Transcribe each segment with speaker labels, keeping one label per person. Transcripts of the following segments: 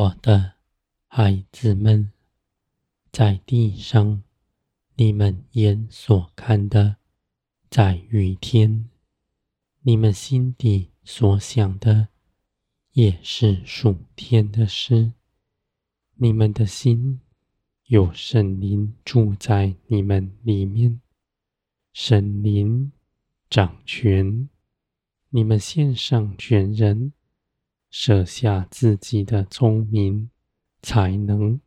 Speaker 1: 我的孩子们，在地上，你们眼所看的，在雨天，你们心底所想的，也是属天的事。你们的心有圣灵住在你们里面，圣灵掌权，你们献上全人。舍下自己的聪明才能，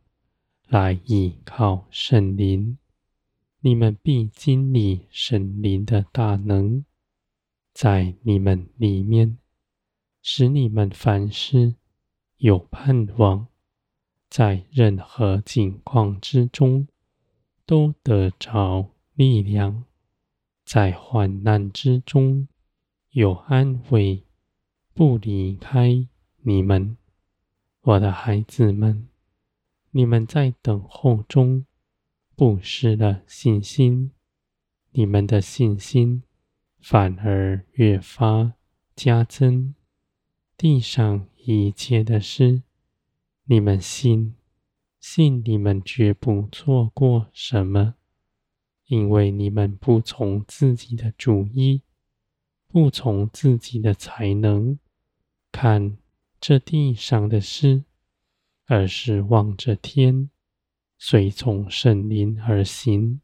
Speaker 1: 来依靠圣灵，你们必经历圣灵的大能，在你们里面，使你们凡事有盼望，在任何境况之中都得着力量，在患难之中有安慰，不离开。你们，我的孩子们，你们在等候中不失了信心，你们的信心反而越发加增。地上一切的事，你们信，信你们绝不错过什么，因为你们不从自己的主意，不从自己的才能看。这地上的事，而是望着天，随从圣灵而行，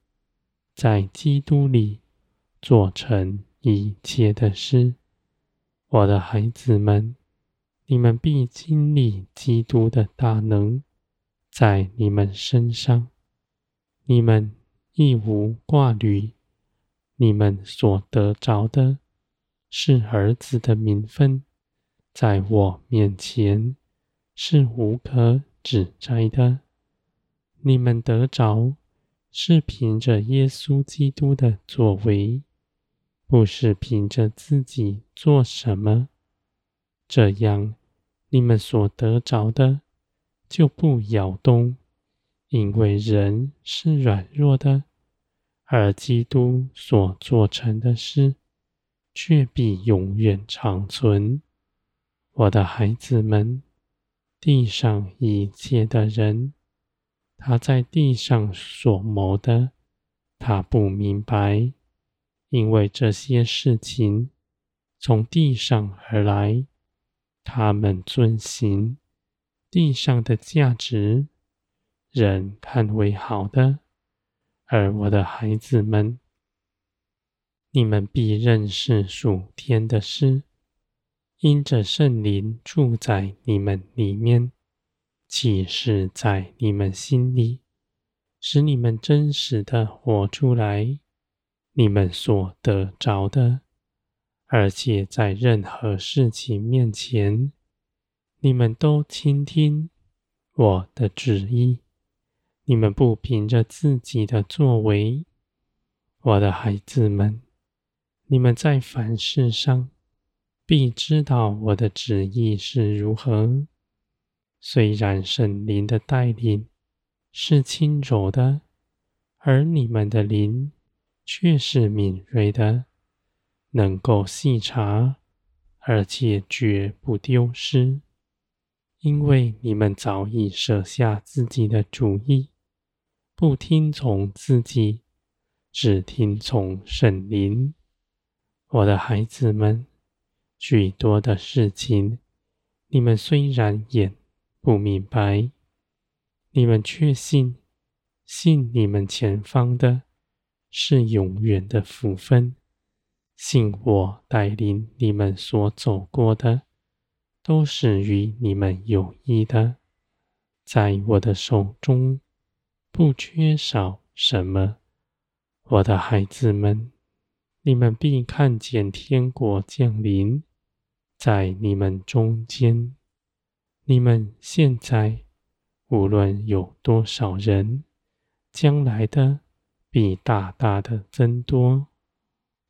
Speaker 1: 在基督里做成一切的事。我的孩子们，你们必经历基督的大能，在你们身上，你们亦无挂虑。你们所得着的，是儿子的名分。在我面前是无可指摘的。你们得着是凭着耶稣基督的作为，不是凭着自己做什么。这样，你们所得着的就不摇动，因为人是软弱的，而基督所做成的事却必永远长存。我的孩子们，地上一切的人，他在地上所谋的，他不明白，因为这些事情从地上而来，他们遵行地上的价值，人看为好的。而我的孩子们，你们必认识属天的事。因着圣灵住在你们里面，启示在你们心里，使你们真实的活出来，你们所得着的，而且在任何事情面前，你们都倾听我的旨意。你们不凭着自己的作为，我的孩子们，你们在凡事上。必知道我的旨意是如何。虽然圣灵的带领是轻柔的，而你们的灵却是敏锐的，能够细察，而且绝不丢失，因为你们早已舍下自己的主意，不听从自己，只听从圣灵。我的孩子们。许多的事情，你们虽然眼不明白，你们却信，信你们前方的是永远的福分，信我带领你们所走过的都是与你们有益的，在我的手中不缺少什么，我的孩子们，你们必看见天国降临。在你们中间，你们现在无论有多少人，将来的必大大的增多，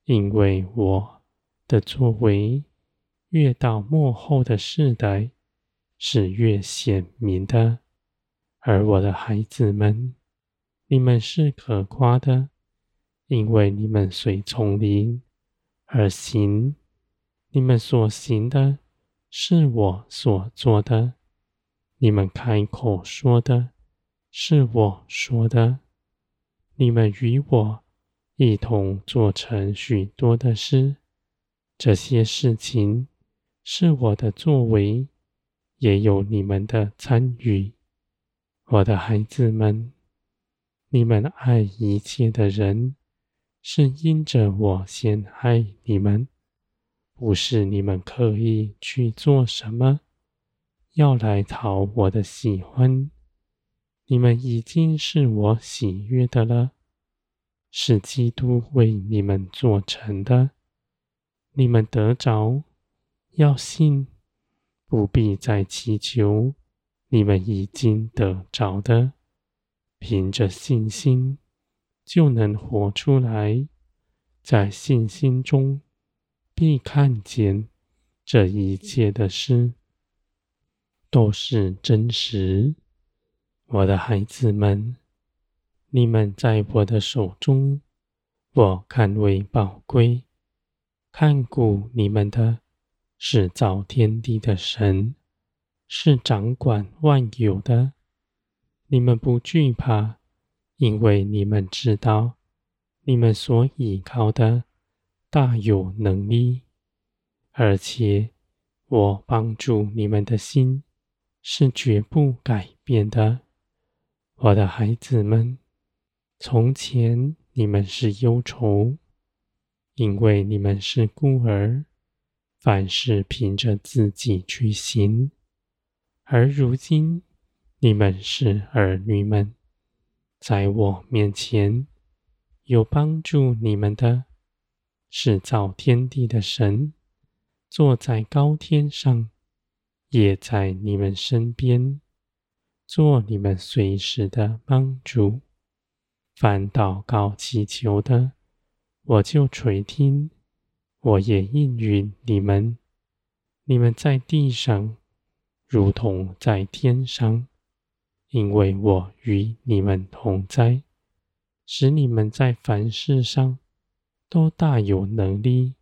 Speaker 1: 因为我的作为越到末后的世代是越显明的。而我的孩子们，你们是可夸的，因为你们随从灵而行。你们所行的，是我所做的，你们开口说的，是我说的。你们与我一同做成许多的事，这些事情是我的作为，也有你们的参与。我的孩子们，你们爱一切的人，是因着我先爱你们，不是你们刻意去做什么，要来讨我的喜欢。你们已经是我喜悦的了，是基督为你们做成的。你们得着，要信，不必再祈求。你们已经得着的，凭着信心就能活出来，在信心中必看见这一切的事都是真实。我的孩子们，你们在我的手中，我看为宝贵。看顾你们的是造天地的神，是掌管万有的。你们不惧怕，因为你们知道，你们所倚靠的大有能力，而且我帮助你们的心是绝不改变的。我的孩子们，从前你们是忧愁，因为你们是孤儿，凡事凭着自己去行；而如今你们是儿女们，在我面前有帮助你们的，是造天地的神，坐在高天上，也在你们身边。做你们随时的帮助，凡祷告祈求的，我就垂听，我也应允你们。你们在地上，如同在天上，因为我与你们同在，使你们在凡事上都大有能力，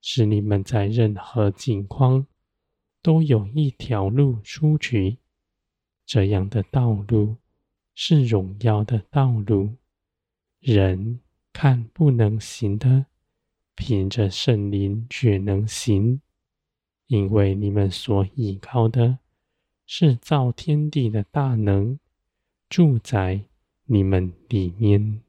Speaker 1: 使你们在任何境况都有一条路出去。这样的道路是荣耀的道路，人看不能行的，凭着圣灵却能行，因为你们所依靠的是造天地的大能，住在你们里面。